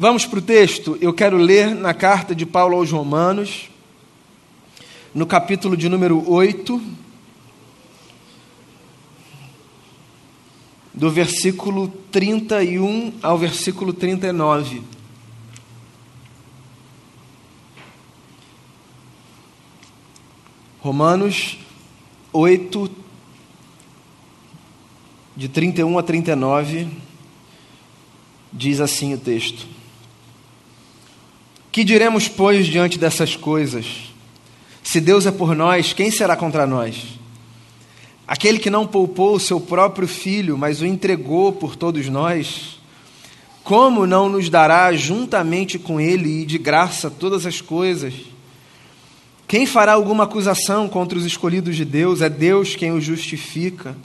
Vamos para o texto. Eu quero ler na carta de Paulo aos Romanos, no capítulo de número 8, do versículo 31 ao versículo 39. Romanos 8, de 31 a 39, diz assim o texto: Que diremos, pois, diante dessas coisas? Se Deus é por nós, quem será contra nós? Aquele que não poupou o seu próprio filho, mas o entregou por todos nós, como não nos dará juntamente com ele e de graça todas as coisas? Quem fará alguma acusação contra os escolhidos de Deus? É Deus quem os justifica.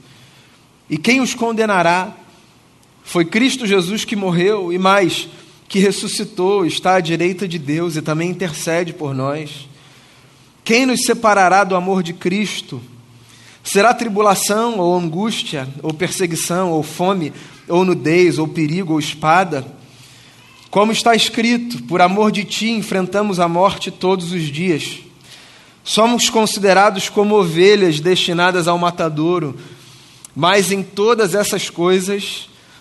E quem os condenará? Foi Cristo Jesus que morreu e mais, que ressuscitou, está à direita de Deus e também intercede por nós. Quem nos separará do amor de Cristo? Será tribulação, ou angústia, ou perseguição, ou fome, ou nudez, ou perigo, ou espada? Como está escrito: Por amor de ti enfrentamos a morte todos os dias. Somos considerados como ovelhas destinadas ao matadouro, mas em todas essas coisas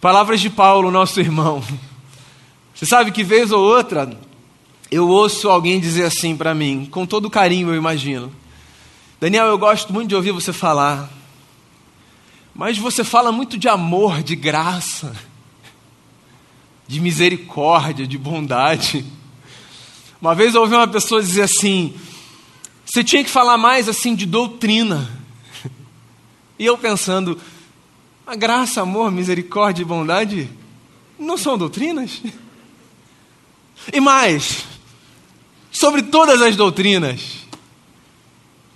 Palavras de Paulo, nosso irmão. Você sabe que vez ou outra eu ouço alguém dizer assim para mim, com todo carinho, eu imagino. Daniel, eu gosto muito de ouvir você falar, mas você fala muito de amor, de graça, de misericórdia, de bondade. Uma vez eu ouvi uma pessoa dizer assim: você tinha que falar mais assim de doutrina. E eu pensando, a graça, amor, misericórdia e bondade não são doutrinas? E mais, sobre todas as doutrinas,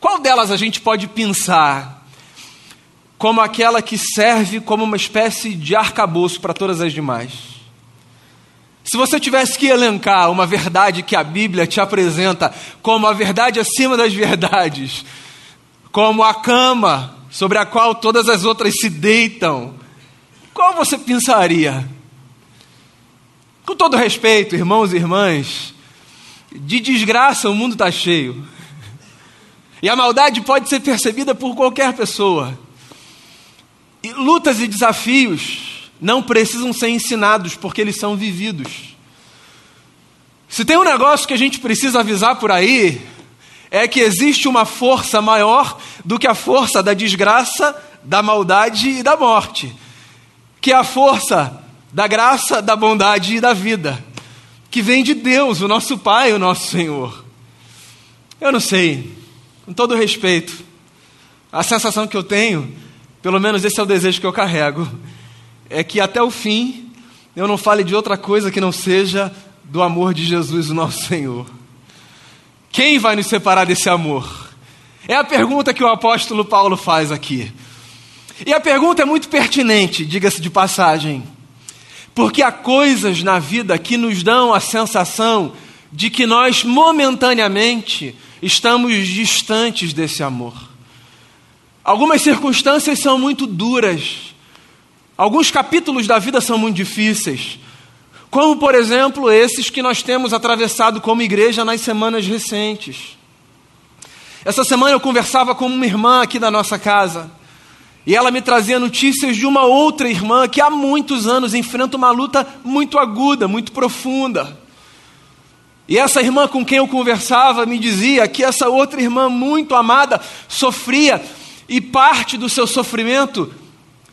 qual delas a gente pode pensar como aquela que serve como uma espécie de arcabouço para todas as demais? Se você tivesse que elencar uma verdade que a Bíblia te apresenta como a verdade acima das verdades, como a cama sobre a qual todas as outras se deitam, qual você pensaria? Com todo respeito, irmãos e irmãs, de desgraça o mundo está cheio. E a maldade pode ser percebida por qualquer pessoa. E lutas e desafios não precisam ser ensinados, porque eles são vividos. Se tem um negócio que a gente precisa avisar por aí, é que existe uma força maior do que a força da desgraça, da maldade e da morte, que é a força da graça, da bondade e da vida, que vem de Deus, o nosso Pai, o nosso Senhor. Eu não sei, com todo respeito, a sensação que eu tenho, pelo menos esse é o desejo que eu carrego, é que até o fim eu não fale de outra coisa que não seja do amor de Jesus, o nosso Senhor. Quem vai nos separar desse amor? É a pergunta que o apóstolo Paulo faz aqui. E a pergunta é muito pertinente, diga-se de passagem, porque há coisas na vida que nos dão a sensação de que nós momentaneamente estamos distantes desse amor. Algumas circunstâncias são muito duras Alguns capítulos da vida são muito difíceis, como, por exemplo, esses que nós temos atravessado como igreja nas semanas recentes. Essa semana eu conversava com uma irmã aqui da nossa casa, e ela me trazia notícias de uma outra irmã que há muitos anos enfrenta uma luta muito aguda, muito profunda. E essa irmã com quem eu conversava me dizia que essa outra irmã muito amada sofria, e parte do seu sofrimento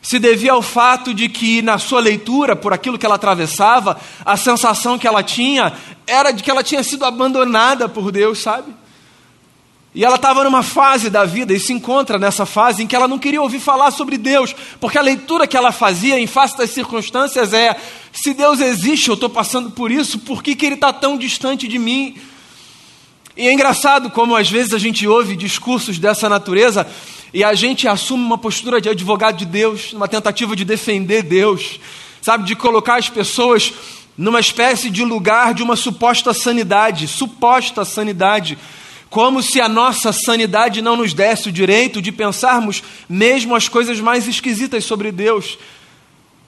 se devia ao fato de que, na sua leitura, por aquilo que ela atravessava, a sensação que ela tinha era de que ela tinha sido abandonada por Deus, sabe? E ela estava numa fase da vida e se encontra nessa fase em que ela não queria ouvir falar sobre Deus, porque a leitura que ela fazia em face das circunstâncias é: Se Deus existe, eu estou passando por isso, por que, que Ele está tão distante de mim? E é engraçado como às vezes a gente ouve discursos dessa natureza e a gente assume uma postura de advogado de Deus, numa tentativa de defender Deus, sabe, de colocar as pessoas numa espécie de lugar de uma suposta sanidade, suposta sanidade, como se a nossa sanidade não nos desse o direito de pensarmos mesmo as coisas mais esquisitas sobre Deus.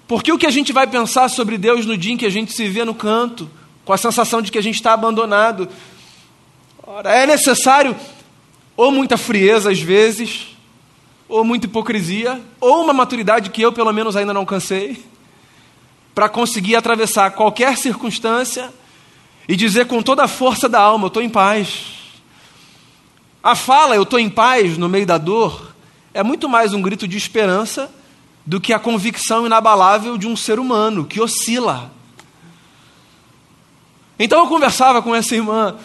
Porque o que a gente vai pensar sobre Deus no dia em que a gente se vê no canto, com a sensação de que a gente está abandonado? Ora, é necessário ou muita frieza às vezes, ou muita hipocrisia, ou uma maturidade que eu, pelo menos, ainda não cansei, para conseguir atravessar qualquer circunstância e dizer com toda a força da alma: Eu estou em paz. A fala, eu estou em paz no meio da dor, é muito mais um grito de esperança do que a convicção inabalável de um ser humano que oscila. Então eu conversava com essa irmã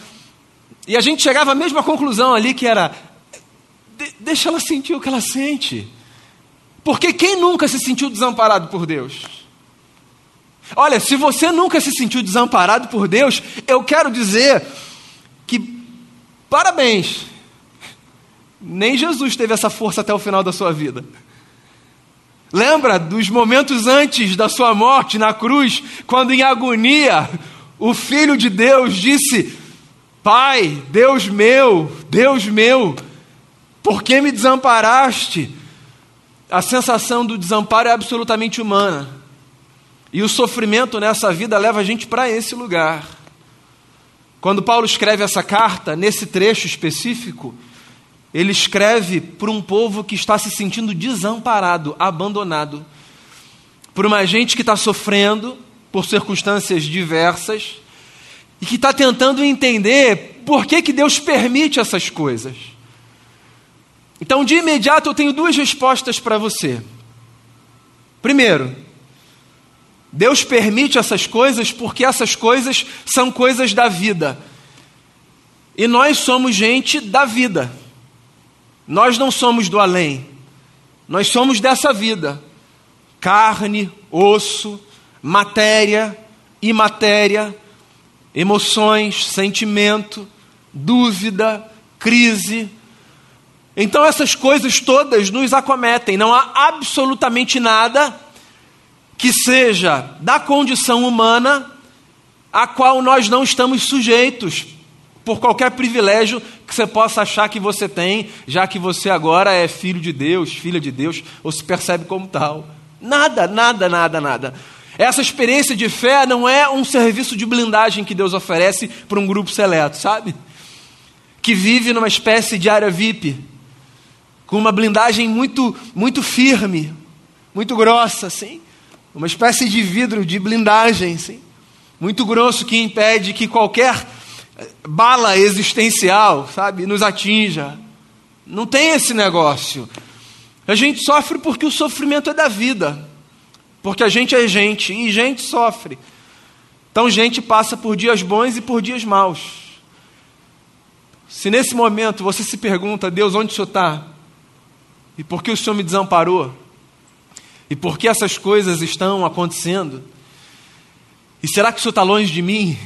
e a gente chegava à mesma conclusão ali que era de, deixa ela sentir o que ela sente. Porque quem nunca se sentiu desamparado por Deus? Olha, se você nunca se sentiu desamparado por Deus, eu quero dizer que parabéns. Nem Jesus teve essa força até o final da sua vida. Lembra dos momentos antes da sua morte na cruz, quando em agonia o Filho de Deus disse: Pai, Deus meu, Deus meu, por que me desamparaste? A sensação do desamparo é absolutamente humana. E o sofrimento nessa vida leva a gente para esse lugar. Quando Paulo escreve essa carta, nesse trecho específico, ele escreve para um povo que está se sentindo desamparado, abandonado, por uma gente que está sofrendo por circunstâncias diversas e que está tentando entender por que, que Deus permite essas coisas. Então, de imediato, eu tenho duas respostas para você. Primeiro, Deus permite essas coisas porque essas coisas são coisas da vida. E nós somos gente da vida. Nós não somos do além. Nós somos dessa vida. Carne, osso, matéria, imatéria, emoções, sentimento, dúvida, crise, então essas coisas todas nos acometem, não há absolutamente nada que seja da condição humana a qual nós não estamos sujeitos por qualquer privilégio que você possa achar que você tem, já que você agora é filho de Deus, filha de Deus, ou se percebe como tal. Nada, nada, nada, nada. Essa experiência de fé não é um serviço de blindagem que Deus oferece para um grupo seleto, sabe? Que vive numa espécie de área VIP com uma blindagem muito, muito firme, muito grossa, assim, uma espécie de vidro de blindagem, assim, muito grosso que impede que qualquer bala existencial, sabe, nos atinja. Não tem esse negócio. A gente sofre porque o sofrimento é da vida, porque a gente é gente e gente sofre. Então, gente passa por dias bons e por dias maus. Se nesse momento você se pergunta, Deus, onde o Senhor está? E por que o Senhor me desamparou? E por que essas coisas estão acontecendo? E será que o Senhor está longe de mim?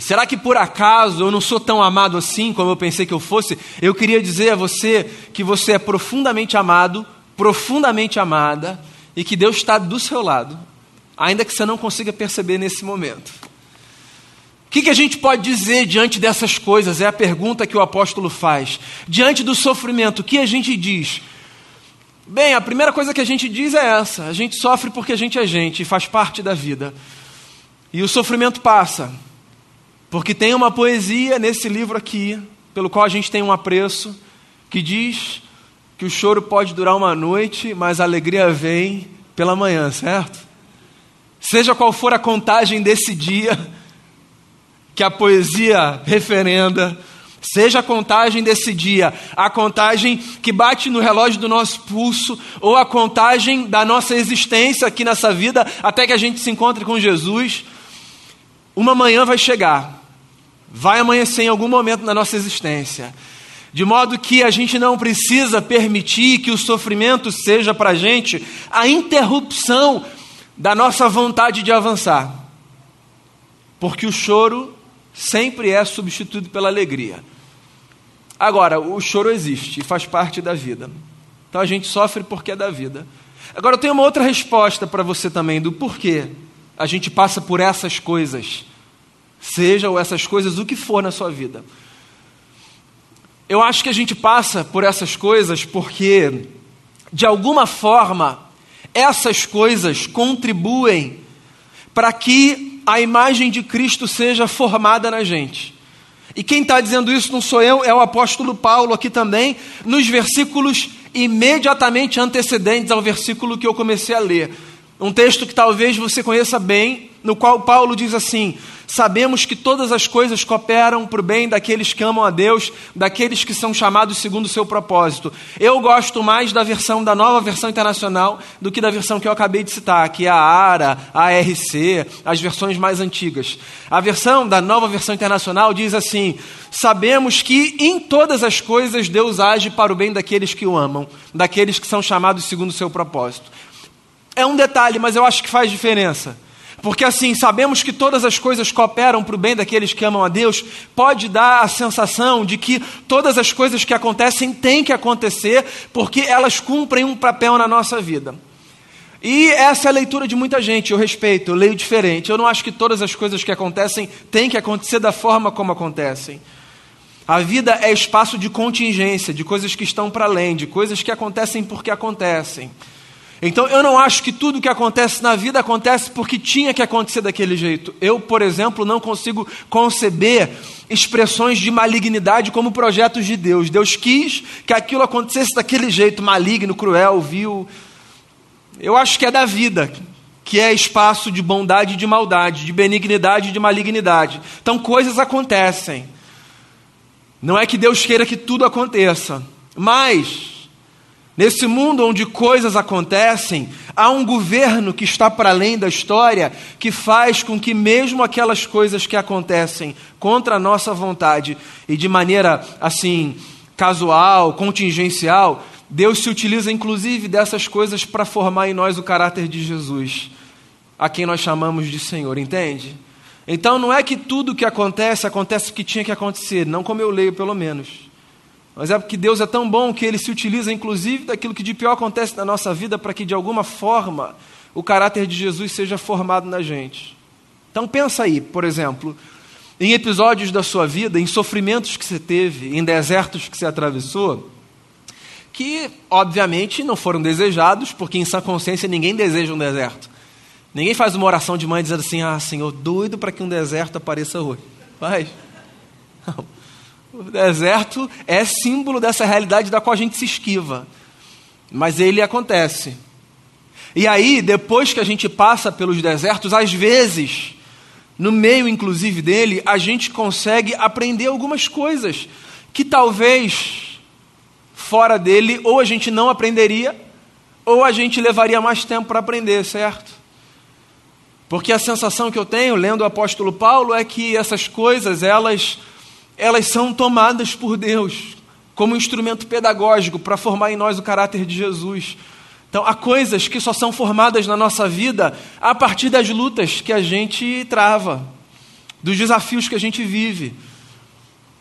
Será que por acaso eu não sou tão amado assim como eu pensei que eu fosse? Eu queria dizer a você que você é profundamente amado, profundamente amada, e que Deus está do seu lado, ainda que você não consiga perceber nesse momento. O que, que, a gente pode dizer diante dessas coisas? É a pergunta que o apóstolo faz. Diante do sofrimento, o que a gente diz? Bem, a primeira coisa que a gente diz é essa: a gente sofre porque a gente é gente e faz parte da vida. E o sofrimento passa, porque tem uma poesia nesse livro aqui, pelo qual a gente tem um apreço, que diz que o choro pode durar uma noite, mas a alegria vem pela manhã, certo? Seja qual for a contagem desse dia, que a poesia referenda, seja a contagem desse dia, a contagem que bate no relógio do nosso pulso, ou a contagem da nossa existência aqui nessa vida, até que a gente se encontre com Jesus, uma manhã vai chegar, vai amanhecer em algum momento na nossa existência. De modo que a gente não precisa permitir que o sofrimento seja para a gente a interrupção da nossa vontade de avançar. Porque o choro sempre é substituído pela alegria. Agora, o choro existe e faz parte da vida. Então a gente sofre porque é da vida. Agora eu tenho uma outra resposta para você também do porquê a gente passa por essas coisas. Seja essas coisas, o que for na sua vida. Eu acho que a gente passa por essas coisas porque, de alguma forma, essas coisas contribuem para que a imagem de Cristo seja formada na gente. E quem está dizendo isso não sou eu, é o apóstolo Paulo aqui também, nos versículos imediatamente antecedentes ao versículo que eu comecei a ler. Um texto que talvez você conheça bem, no qual Paulo diz assim: Sabemos que todas as coisas cooperam para o bem daqueles que amam a Deus, daqueles que são chamados segundo o seu propósito. Eu gosto mais da versão, da nova versão internacional, do que da versão que eu acabei de citar, que é a ARA, a ARC, as versões mais antigas. A versão da nova versão internacional diz assim: Sabemos que em todas as coisas Deus age para o bem daqueles que o amam, daqueles que são chamados segundo o seu propósito. É um detalhe, mas eu acho que faz diferença. Porque assim, sabemos que todas as coisas cooperam para o bem daqueles que amam a Deus, pode dar a sensação de que todas as coisas que acontecem têm que acontecer, porque elas cumprem um papel na nossa vida. E essa é a leitura de muita gente, eu respeito, eu leio diferente. Eu não acho que todas as coisas que acontecem têm que acontecer da forma como acontecem. A vida é espaço de contingência, de coisas que estão para além, de coisas que acontecem porque acontecem. Então eu não acho que tudo que acontece na vida acontece porque tinha que acontecer daquele jeito. Eu, por exemplo, não consigo conceber expressões de malignidade como projetos de Deus. Deus quis que aquilo acontecesse daquele jeito, maligno, cruel, vil. Eu acho que é da vida, que é espaço de bondade e de maldade, de benignidade e de malignidade. Então coisas acontecem. Não é que Deus queira que tudo aconteça, mas Nesse mundo onde coisas acontecem, há um governo que está para além da história, que faz com que, mesmo aquelas coisas que acontecem contra a nossa vontade e de maneira assim, casual, contingencial, Deus se utiliza inclusive dessas coisas para formar em nós o caráter de Jesus, a quem nós chamamos de Senhor, entende? Então não é que tudo que acontece acontece o que tinha que acontecer, não como eu leio pelo menos. Mas é porque Deus é tão bom que ele se utiliza, inclusive, daquilo que de pior acontece na nossa vida para que, de alguma forma, o caráter de Jesus seja formado na gente. Então, pensa aí, por exemplo, em episódios da sua vida, em sofrimentos que você teve, em desertos que você atravessou, que, obviamente, não foram desejados, porque em sã consciência ninguém deseja um deserto. Ninguém faz uma oração de mãe dizendo assim: Ah, Senhor, doido para que um deserto apareça hoje. Faz. Não. O deserto é símbolo dessa realidade da qual a gente se esquiva. Mas ele acontece. E aí, depois que a gente passa pelos desertos, às vezes, no meio inclusive dele, a gente consegue aprender algumas coisas que talvez fora dele ou a gente não aprenderia, ou a gente levaria mais tempo para aprender, certo? Porque a sensação que eu tenho lendo o apóstolo Paulo é que essas coisas, elas elas são tomadas por Deus como instrumento pedagógico para formar em nós o caráter de Jesus. Então, há coisas que só são formadas na nossa vida a partir das lutas que a gente trava, dos desafios que a gente vive,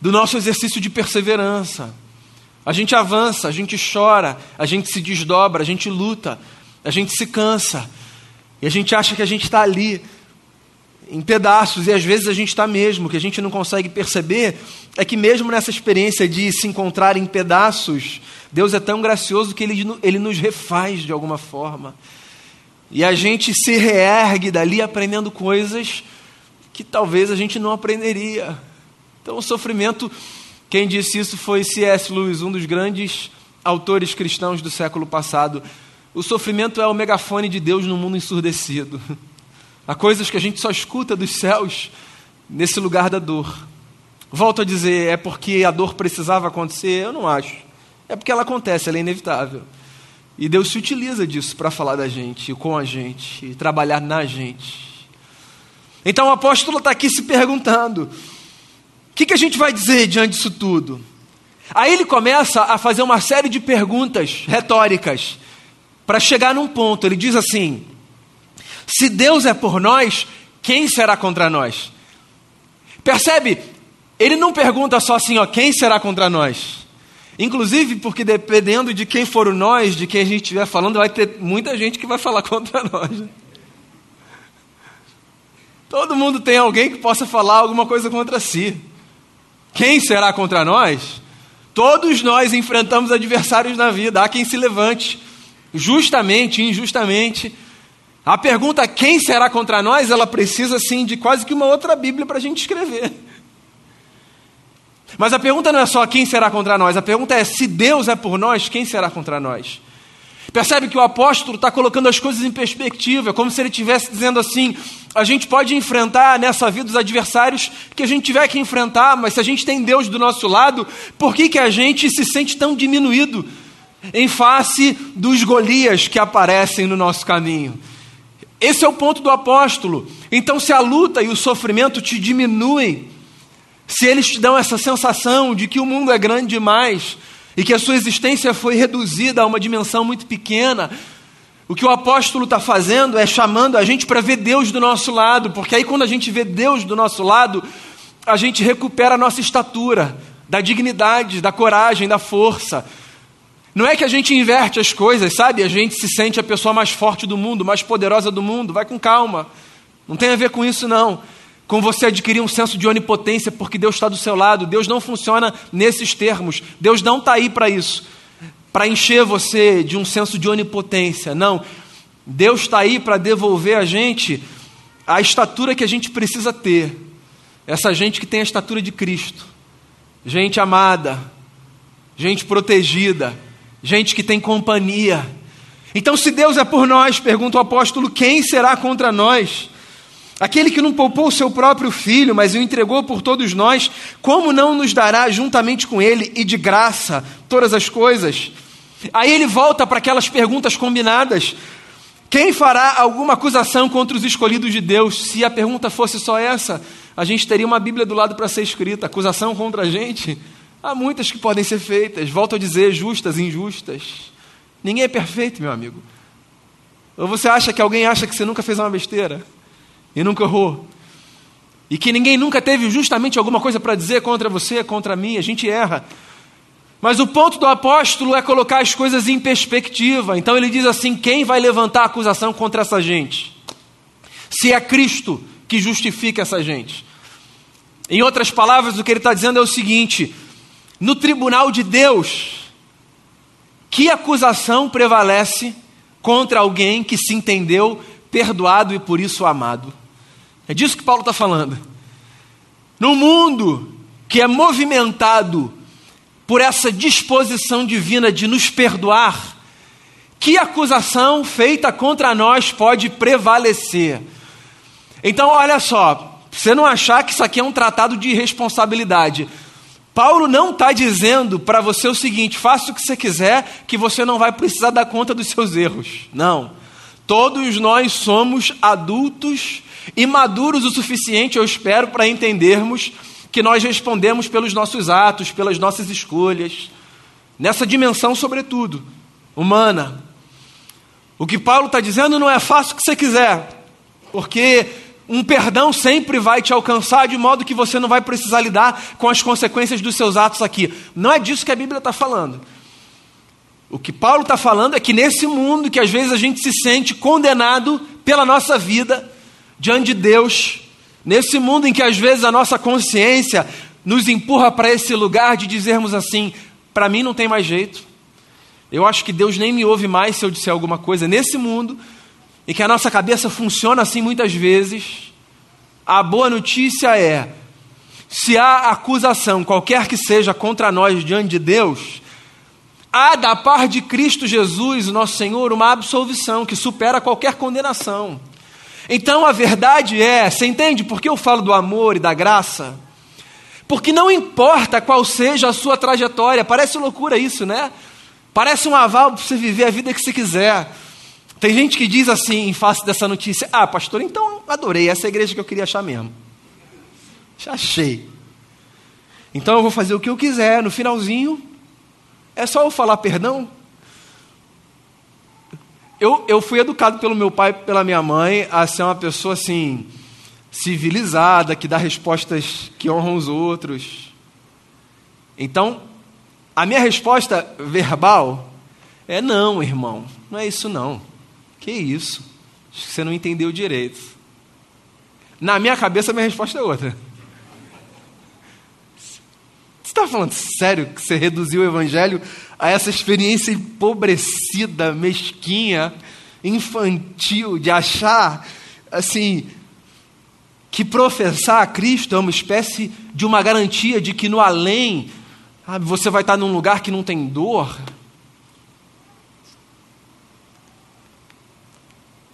do nosso exercício de perseverança. A gente avança, a gente chora, a gente se desdobra, a gente luta, a gente se cansa, e a gente acha que a gente está ali em pedaços, e às vezes a gente está mesmo, que a gente não consegue perceber, é que mesmo nessa experiência de se encontrar em pedaços, Deus é tão gracioso que Ele, ele nos refaz de alguma forma. E a gente se reergue dali aprendendo coisas que talvez a gente não aprenderia. Então o sofrimento, quem disse isso foi C.S. Lewis, um dos grandes autores cristãos do século passado. O sofrimento é o megafone de Deus no mundo ensurdecido. Há coisas que a gente só escuta dos céus nesse lugar da dor. Volto a dizer, é porque a dor precisava acontecer? Eu não acho. É porque ela acontece, ela é inevitável. E Deus se utiliza disso para falar da gente, com a gente, e trabalhar na gente. Então o apóstolo está aqui se perguntando: o que, que a gente vai dizer diante disso tudo? Aí ele começa a fazer uma série de perguntas retóricas para chegar num ponto. Ele diz assim: Se Deus é por nós, quem será contra nós? Percebe? Ele não pergunta só assim, ó, quem será contra nós? Inclusive, porque dependendo de quem for o nós, de quem a gente estiver falando, vai ter muita gente que vai falar contra nós. Todo mundo tem alguém que possa falar alguma coisa contra si. Quem será contra nós? Todos nós enfrentamos adversários na vida. Há quem se levante, justamente, injustamente. A pergunta quem será contra nós, ela precisa sim de quase que uma outra Bíblia para a gente escrever. Mas a pergunta não é só quem será contra nós, a pergunta é se Deus é por nós, quem será contra nós? Percebe que o apóstolo está colocando as coisas em perspectiva, como se ele estivesse dizendo assim: a gente pode enfrentar nessa vida os adversários que a gente tiver que enfrentar, mas se a gente tem Deus do nosso lado, por que, que a gente se sente tão diminuído em face dos Golias que aparecem no nosso caminho? Esse é o ponto do apóstolo. Então, se a luta e o sofrimento te diminuem, se eles te dão essa sensação de que o mundo é grande demais e que a sua existência foi reduzida a uma dimensão muito pequena, o que o apóstolo está fazendo é chamando a gente para ver Deus do nosso lado, porque aí quando a gente vê Deus do nosso lado, a gente recupera a nossa estatura, da dignidade, da coragem, da força. Não é que a gente inverte as coisas, sabe? A gente se sente a pessoa mais forte do mundo, mais poderosa do mundo. Vai com calma. Não tem a ver com isso, não. Com você adquirir um senso de onipotência, porque Deus está do seu lado. Deus não funciona nesses termos. Deus não está aí para isso para encher você de um senso de onipotência. Não. Deus está aí para devolver a gente a estatura que a gente precisa ter. Essa gente que tem a estatura de Cristo. Gente amada, gente protegida, gente que tem companhia. Então, se Deus é por nós, pergunta o apóstolo, quem será contra nós? Aquele que não poupou seu próprio filho, mas o entregou por todos nós, como não nos dará juntamente com ele e de graça todas as coisas? Aí ele volta para aquelas perguntas combinadas. Quem fará alguma acusação contra os escolhidos de Deus? Se a pergunta fosse só essa, a gente teria uma Bíblia do lado para ser escrita. Acusação contra a gente? Há muitas que podem ser feitas, volto a dizer, justas, injustas. Ninguém é perfeito, meu amigo. Ou você acha que alguém acha que você nunca fez uma besteira? e nunca errou. E que ninguém nunca teve justamente alguma coisa para dizer contra você, contra mim, a gente erra. Mas o ponto do apóstolo é colocar as coisas em perspectiva. Então ele diz assim: quem vai levantar a acusação contra essa gente? Se é Cristo que justifica essa gente. Em outras palavras, o que ele está dizendo é o seguinte: no tribunal de Deus, que acusação prevalece contra alguém que se entendeu perdoado e por isso amado? É disso que Paulo está falando. No mundo que é movimentado por essa disposição divina de nos perdoar, que acusação feita contra nós pode prevalecer? Então, olha só, você não achar que isso aqui é um tratado de responsabilidade. Paulo não está dizendo para você o seguinte: faça o que você quiser, que você não vai precisar dar conta dos seus erros. Não. Todos nós somos adultos e maduros o suficiente, eu espero, para entendermos que nós respondemos pelos nossos atos, pelas nossas escolhas, nessa dimensão, sobretudo, humana. O que Paulo está dizendo não é faça o que você quiser, porque um perdão sempre vai te alcançar de modo que você não vai precisar lidar com as consequências dos seus atos aqui. Não é disso que a Bíblia está falando. O que Paulo está falando é que nesse mundo que às vezes a gente se sente condenado pela nossa vida diante de Deus, nesse mundo em que às vezes a nossa consciência nos empurra para esse lugar de dizermos assim: para mim não tem mais jeito, eu acho que Deus nem me ouve mais se eu disser alguma coisa. Nesse mundo em que a nossa cabeça funciona assim muitas vezes, a boa notícia é: se há acusação, qualquer que seja, contra nós diante de Deus, há da parte de Cristo Jesus, nosso Senhor, uma absolvição que supera qualquer condenação. Então a verdade é, você entende por que eu falo do amor e da graça? Porque não importa qual seja a sua trajetória, parece loucura isso, né? Parece um aval para você viver a vida que você quiser. Tem gente que diz assim, em face dessa notícia: Ah, pastor, então adorei, essa é a igreja que eu queria achar mesmo. Já achei. Então eu vou fazer o que eu quiser, no finalzinho, é só eu falar perdão? eu, eu fui educado pelo meu pai e pela minha mãe a ser uma pessoa assim, civilizada, que dá respostas que honram os outros. Então, a minha resposta verbal é: não, irmão, não é isso não. Que isso? Acho que você não entendeu direito. Na minha cabeça, minha resposta é outra. Você está falando sério que você reduziu o evangelho a essa experiência empobrecida, mesquinha, infantil, de achar, assim, que professar a Cristo é uma espécie de uma garantia de que no além, sabe, você vai estar num lugar que não tem dor?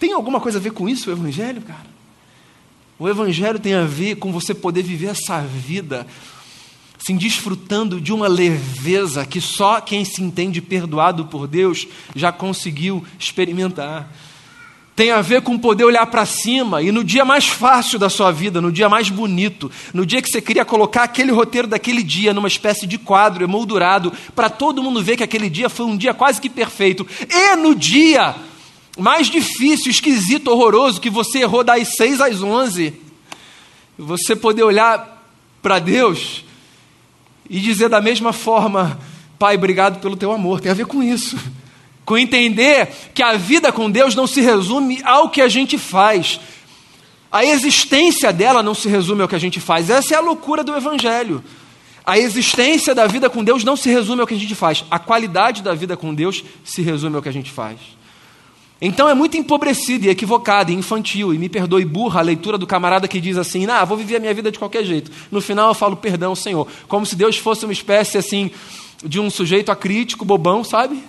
Tem alguma coisa a ver com isso o Evangelho, cara? O Evangelho tem a ver com você poder viver essa vida assim, desfrutando de uma leveza que só quem se entende perdoado por Deus já conseguiu experimentar. Tem a ver com poder olhar para cima e no dia mais fácil da sua vida, no dia mais bonito, no dia que você queria colocar aquele roteiro daquele dia numa espécie de quadro emoldurado, para todo mundo ver que aquele dia foi um dia quase que perfeito, e no dia mais difícil, esquisito, horroroso, que você errou das 6 às 11, você poder olhar para Deus e dizer da mesma forma: Pai, obrigado pelo teu amor. Tem a ver com isso. Com entender que a vida com Deus não se resume ao que a gente faz. A existência dela não se resume ao que a gente faz. Essa é a loucura do Evangelho. A existência da vida com Deus não se resume ao que a gente faz. A qualidade da vida com Deus se resume ao que a gente faz. Então é muito empobrecida e equivocada e infantil, e me perdoe burra a leitura do camarada que diz assim: ah, vou viver a minha vida de qualquer jeito. No final eu falo perdão, Senhor. Como se Deus fosse uma espécie assim de um sujeito acrítico, bobão, sabe?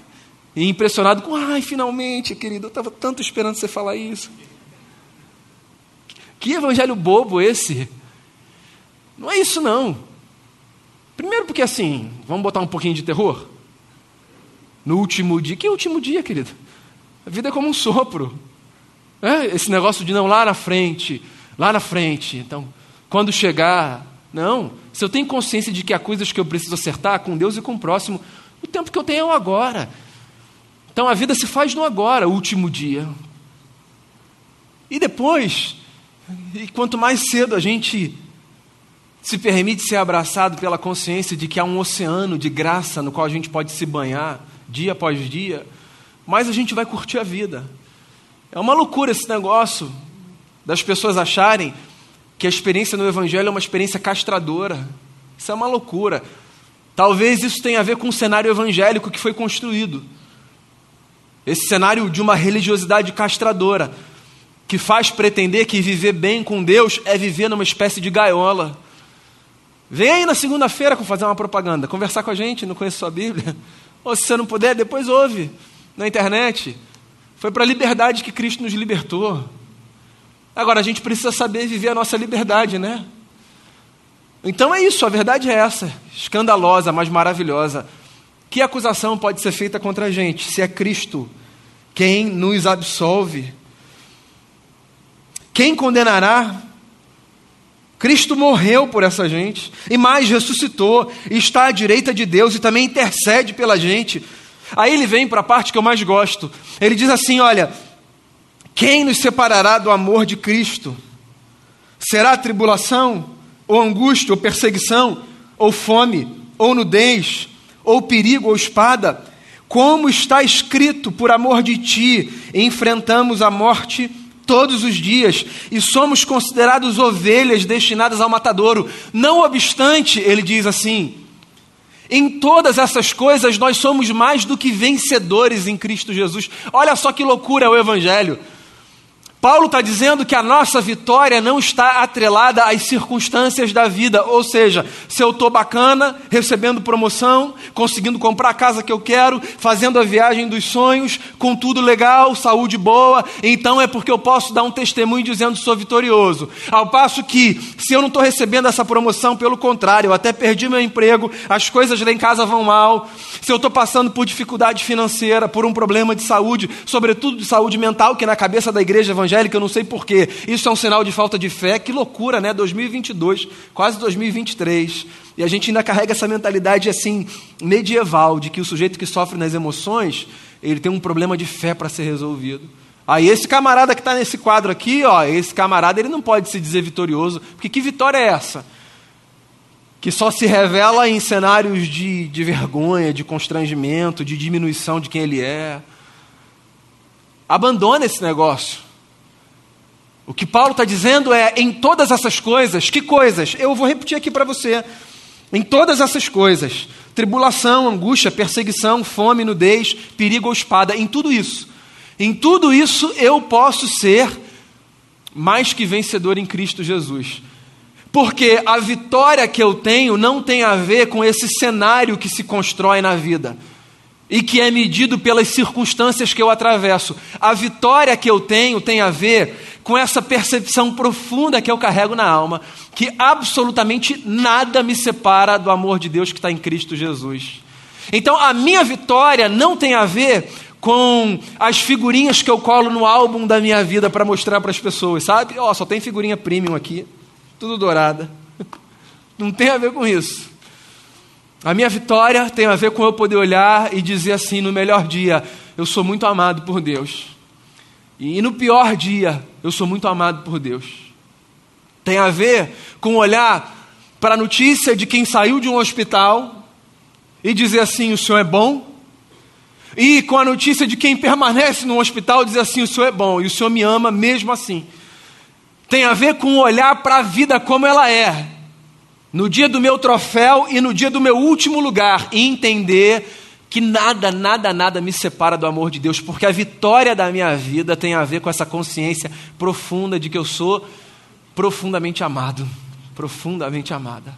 E impressionado com, ai, finalmente, querido, eu estava tanto esperando você falar isso. Que evangelho bobo esse? Não é isso, não. Primeiro, porque assim, vamos botar um pouquinho de terror? No último dia. Que último dia, querido? A vida é como um sopro. É, esse negócio de não lá na frente, lá na frente. Então, quando chegar. Não. Se eu tenho consciência de que há coisas que eu preciso acertar com Deus e com o próximo, o tempo que eu tenho é o agora. Então a vida se faz no agora, último dia. E depois, e quanto mais cedo a gente se permite ser abraçado pela consciência de que há um oceano de graça no qual a gente pode se banhar dia após dia, mais a gente vai curtir a vida. É uma loucura esse negócio das pessoas acharem que a experiência no Evangelho é uma experiência castradora. Isso é uma loucura. Talvez isso tenha a ver com o cenário evangélico que foi construído. Esse cenário de uma religiosidade castradora, que faz pretender que viver bem com Deus é viver numa espécie de gaiola. Vem aí na segunda-feira fazer uma propaganda, conversar com a gente, não conheço sua Bíblia. Ou se você não puder, depois ouve na internet. Foi para a liberdade que Cristo nos libertou. Agora a gente precisa saber viver a nossa liberdade, né? Então é isso, a verdade é essa, escandalosa, mas maravilhosa. Que acusação pode ser feita contra a gente se é Cristo quem nos absolve? Quem condenará? Cristo morreu por essa gente, e mais, ressuscitou, e está à direita de Deus e também intercede pela gente. Aí ele vem para a parte que eu mais gosto. Ele diz assim: Olha, quem nos separará do amor de Cristo? Será tribulação, ou angústia, ou perseguição, ou fome, ou nudez, ou perigo, ou espada? Como está escrito, por amor de ti, enfrentamos a morte todos os dias e somos considerados ovelhas destinadas ao matadouro. Não obstante, ele diz assim: em todas essas coisas, nós somos mais do que vencedores em Cristo Jesus. Olha só que loucura é o Evangelho. Paulo está dizendo que a nossa vitória não está atrelada às circunstâncias da vida, ou seja, se eu estou bacana, recebendo promoção, conseguindo comprar a casa que eu quero, fazendo a viagem dos sonhos, com tudo legal, saúde boa, então é porque eu posso dar um testemunho dizendo sou vitorioso. Ao passo que, se eu não estou recebendo essa promoção, pelo contrário, eu até perdi meu emprego, as coisas lá em casa vão mal, se eu estou passando por dificuldade financeira, por um problema de saúde, sobretudo de saúde mental, que na cabeça da igreja evangélica evangélica, eu não sei porquê. Isso é um sinal de falta de fé. Que loucura, né? 2022, quase 2023. E a gente ainda carrega essa mentalidade assim, medieval, de que o sujeito que sofre nas emoções, ele tem um problema de fé para ser resolvido. Aí esse camarada que está nesse quadro aqui, ó, esse camarada ele não pode se dizer vitorioso, porque que vitória é essa? Que só se revela em cenários de, de vergonha, de constrangimento, de diminuição de quem ele é. Abandona esse negócio. O que Paulo está dizendo é: em todas essas coisas, que coisas? Eu vou repetir aqui para você. Em todas essas coisas, tribulação, angústia, perseguição, fome, nudez, perigo ou espada, em tudo isso, em tudo isso eu posso ser mais que vencedor em Cristo Jesus. Porque a vitória que eu tenho não tem a ver com esse cenário que se constrói na vida e que é medido pelas circunstâncias que eu atravesso. A vitória que eu tenho tem a ver com essa percepção profunda que eu carrego na alma, que absolutamente nada me separa do amor de Deus que está em Cristo Jesus. Então, a minha vitória não tem a ver com as figurinhas que eu colo no álbum da minha vida para mostrar para as pessoas, sabe? Ó, oh, só tem figurinha premium aqui, tudo dourada. Não tem a ver com isso. A minha vitória tem a ver com eu poder olhar e dizer assim, no melhor dia, eu sou muito amado por Deus. E no pior dia, eu sou muito amado por Deus. Tem a ver com olhar para a notícia de quem saiu de um hospital e dizer assim: o Senhor é bom. E com a notícia de quem permanece no hospital dizer assim: o Senhor é bom e o Senhor me ama mesmo assim. Tem a ver com olhar para a vida como ela é no dia do meu troféu e no dia do meu último lugar, e entender que nada, nada, nada me separa do amor de Deus, porque a vitória da minha vida tem a ver com essa consciência profunda de que eu sou profundamente amado, profundamente amada.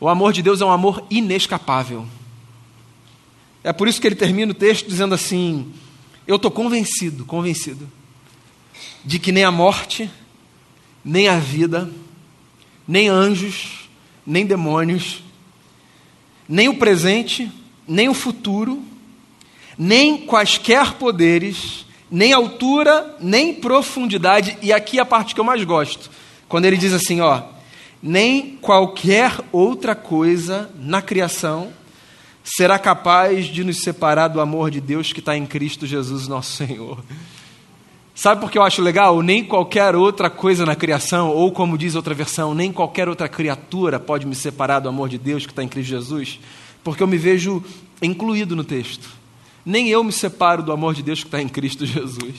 O amor de Deus é um amor inescapável. É por isso que ele termina o texto dizendo assim: Eu estou convencido, convencido, de que nem a morte, nem a vida, nem anjos, nem demônios, nem o presente, nem o futuro, nem quaisquer poderes, nem altura, nem profundidade, e aqui é a parte que eu mais gosto, quando ele diz assim, ó, nem qualquer outra coisa na criação será capaz de nos separar do amor de Deus que está em Cristo Jesus, nosso Senhor. Sabe por que eu acho legal? Nem qualquer outra coisa na criação, ou como diz outra versão, nem qualquer outra criatura pode me separar do amor de Deus que está em Cristo Jesus, porque eu me vejo incluído no texto. Nem eu me separo do amor de Deus que está em Cristo Jesus.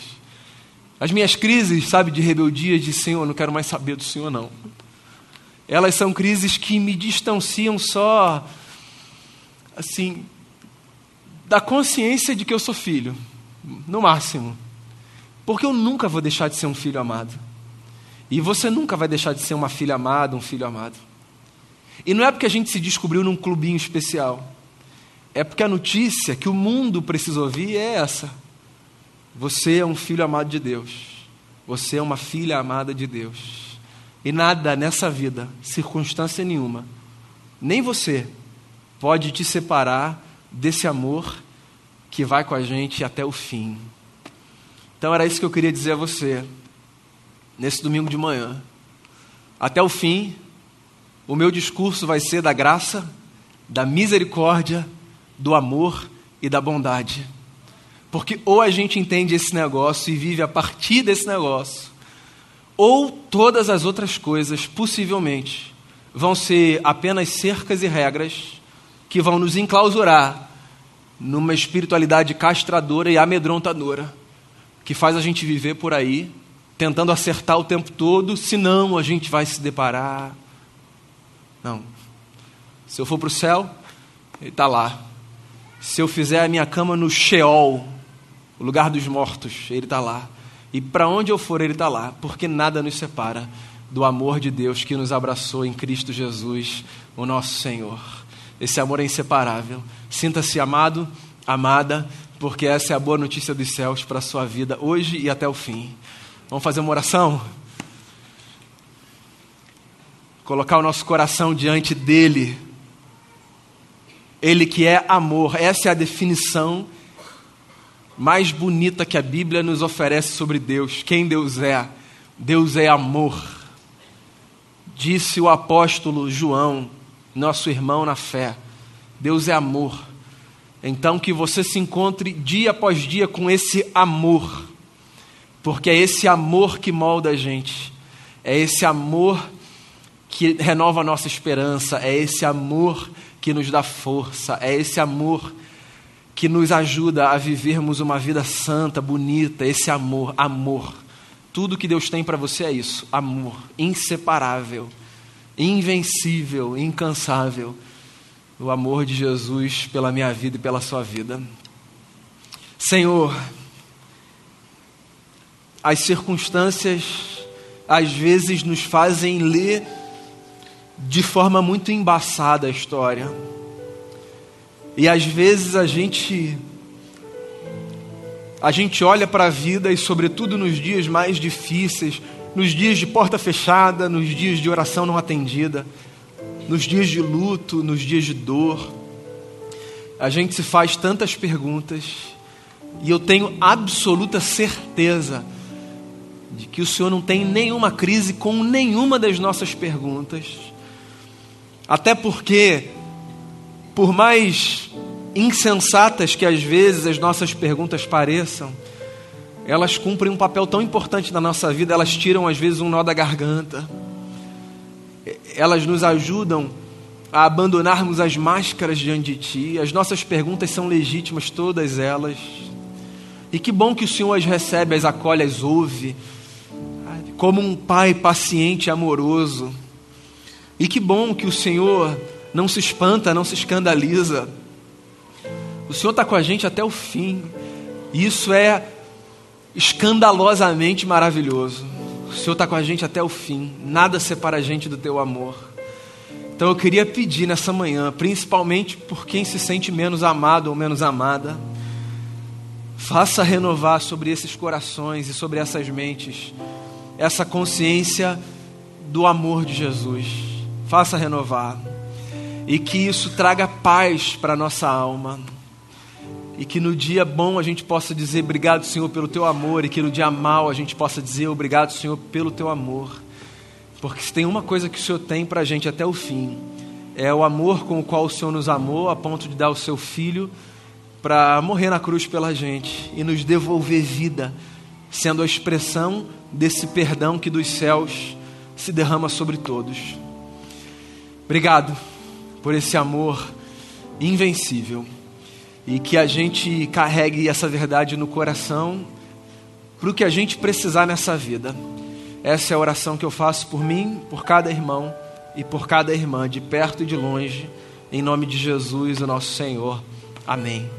As minhas crises, sabe, de rebeldia, de Senhor, não quero mais saber do Senhor, não. Elas são crises que me distanciam só, assim, da consciência de que eu sou filho, no máximo. Porque eu nunca vou deixar de ser um filho amado. E você nunca vai deixar de ser uma filha amada, um filho amado. E não é porque a gente se descobriu num clubinho especial. É porque a notícia que o mundo precisa ouvir é essa. Você é um filho amado de Deus. Você é uma filha amada de Deus. E nada nessa vida, circunstância nenhuma, nem você pode te separar desse amor que vai com a gente até o fim. Então era isso que eu queria dizer a você, nesse domingo de manhã. Até o fim, o meu discurso vai ser da graça, da misericórdia, do amor e da bondade. Porque ou a gente entende esse negócio e vive a partir desse negócio, ou todas as outras coisas, possivelmente, vão ser apenas cercas e regras que vão nos enclausurar numa espiritualidade castradora e amedrontadora que faz a gente viver por aí, tentando acertar o tempo todo, senão a gente vai se deparar. Não. Se eu for para o céu, ele está lá. Se eu fizer a minha cama no Sheol, o lugar dos mortos, ele está lá. E para onde eu for, ele está lá, porque nada nos separa do amor de Deus que nos abraçou em Cristo Jesus, o nosso Senhor. Esse amor é inseparável. Sinta-se amado, amada, porque essa é a boa notícia dos céus para a sua vida hoje e até o fim. Vamos fazer uma oração? Colocar o nosso coração diante dele. Ele que é amor, essa é a definição mais bonita que a Bíblia nos oferece sobre Deus. Quem Deus é? Deus é amor. Disse o apóstolo João, nosso irmão na fé. Deus é amor. Então, que você se encontre dia após dia com esse amor, porque é esse amor que molda a gente, é esse amor que renova a nossa esperança, é esse amor que nos dá força, é esse amor que nos ajuda a vivermos uma vida santa, bonita, esse amor, amor. Tudo que Deus tem para você é isso, amor, inseparável, invencível, incansável. O amor de Jesus pela minha vida e pela sua vida. Senhor, as circunstâncias às vezes nos fazem ler de forma muito embaçada a história. E às vezes a gente a gente olha para a vida e sobretudo nos dias mais difíceis, nos dias de porta fechada, nos dias de oração não atendida, nos dias de luto, nos dias de dor, a gente se faz tantas perguntas e eu tenho absoluta certeza de que o Senhor não tem nenhuma crise com nenhuma das nossas perguntas. Até porque, por mais insensatas que às vezes as nossas perguntas pareçam, elas cumprem um papel tão importante na nossa vida, elas tiram às vezes um nó da garganta, elas nos ajudam a abandonarmos as máscaras diante de Ti, as nossas perguntas são legítimas, todas elas, e que bom que o Senhor as recebe, as acolhe, as ouve, como um pai paciente e amoroso. E que bom que o Senhor não se espanta, não se escandaliza. O Senhor está com a gente até o fim. Isso é escandalosamente maravilhoso. O Senhor está com a gente até o fim. Nada separa a gente do teu amor. Então eu queria pedir nessa manhã, principalmente por quem se sente menos amado ou menos amada, faça renovar sobre esses corações e sobre essas mentes essa consciência do amor de Jesus. Faça renovar. E que isso traga paz para a nossa alma. E que no dia bom a gente possa dizer obrigado, Senhor, pelo teu amor. E que no dia mal a gente possa dizer obrigado, Senhor, pelo teu amor. Porque se tem uma coisa que o Senhor tem para a gente até o fim, é o amor com o qual o Senhor nos amou, a ponto de dar o seu filho para morrer na cruz pela gente e nos devolver vida, sendo a expressão desse perdão que dos céus se derrama sobre todos. Obrigado por esse amor invencível e que a gente carregue essa verdade no coração para o que a gente precisar nessa vida. Essa é a oração que eu faço por mim, por cada irmão e por cada irmã, de perto e de longe, em nome de Jesus, o nosso Senhor. Amém.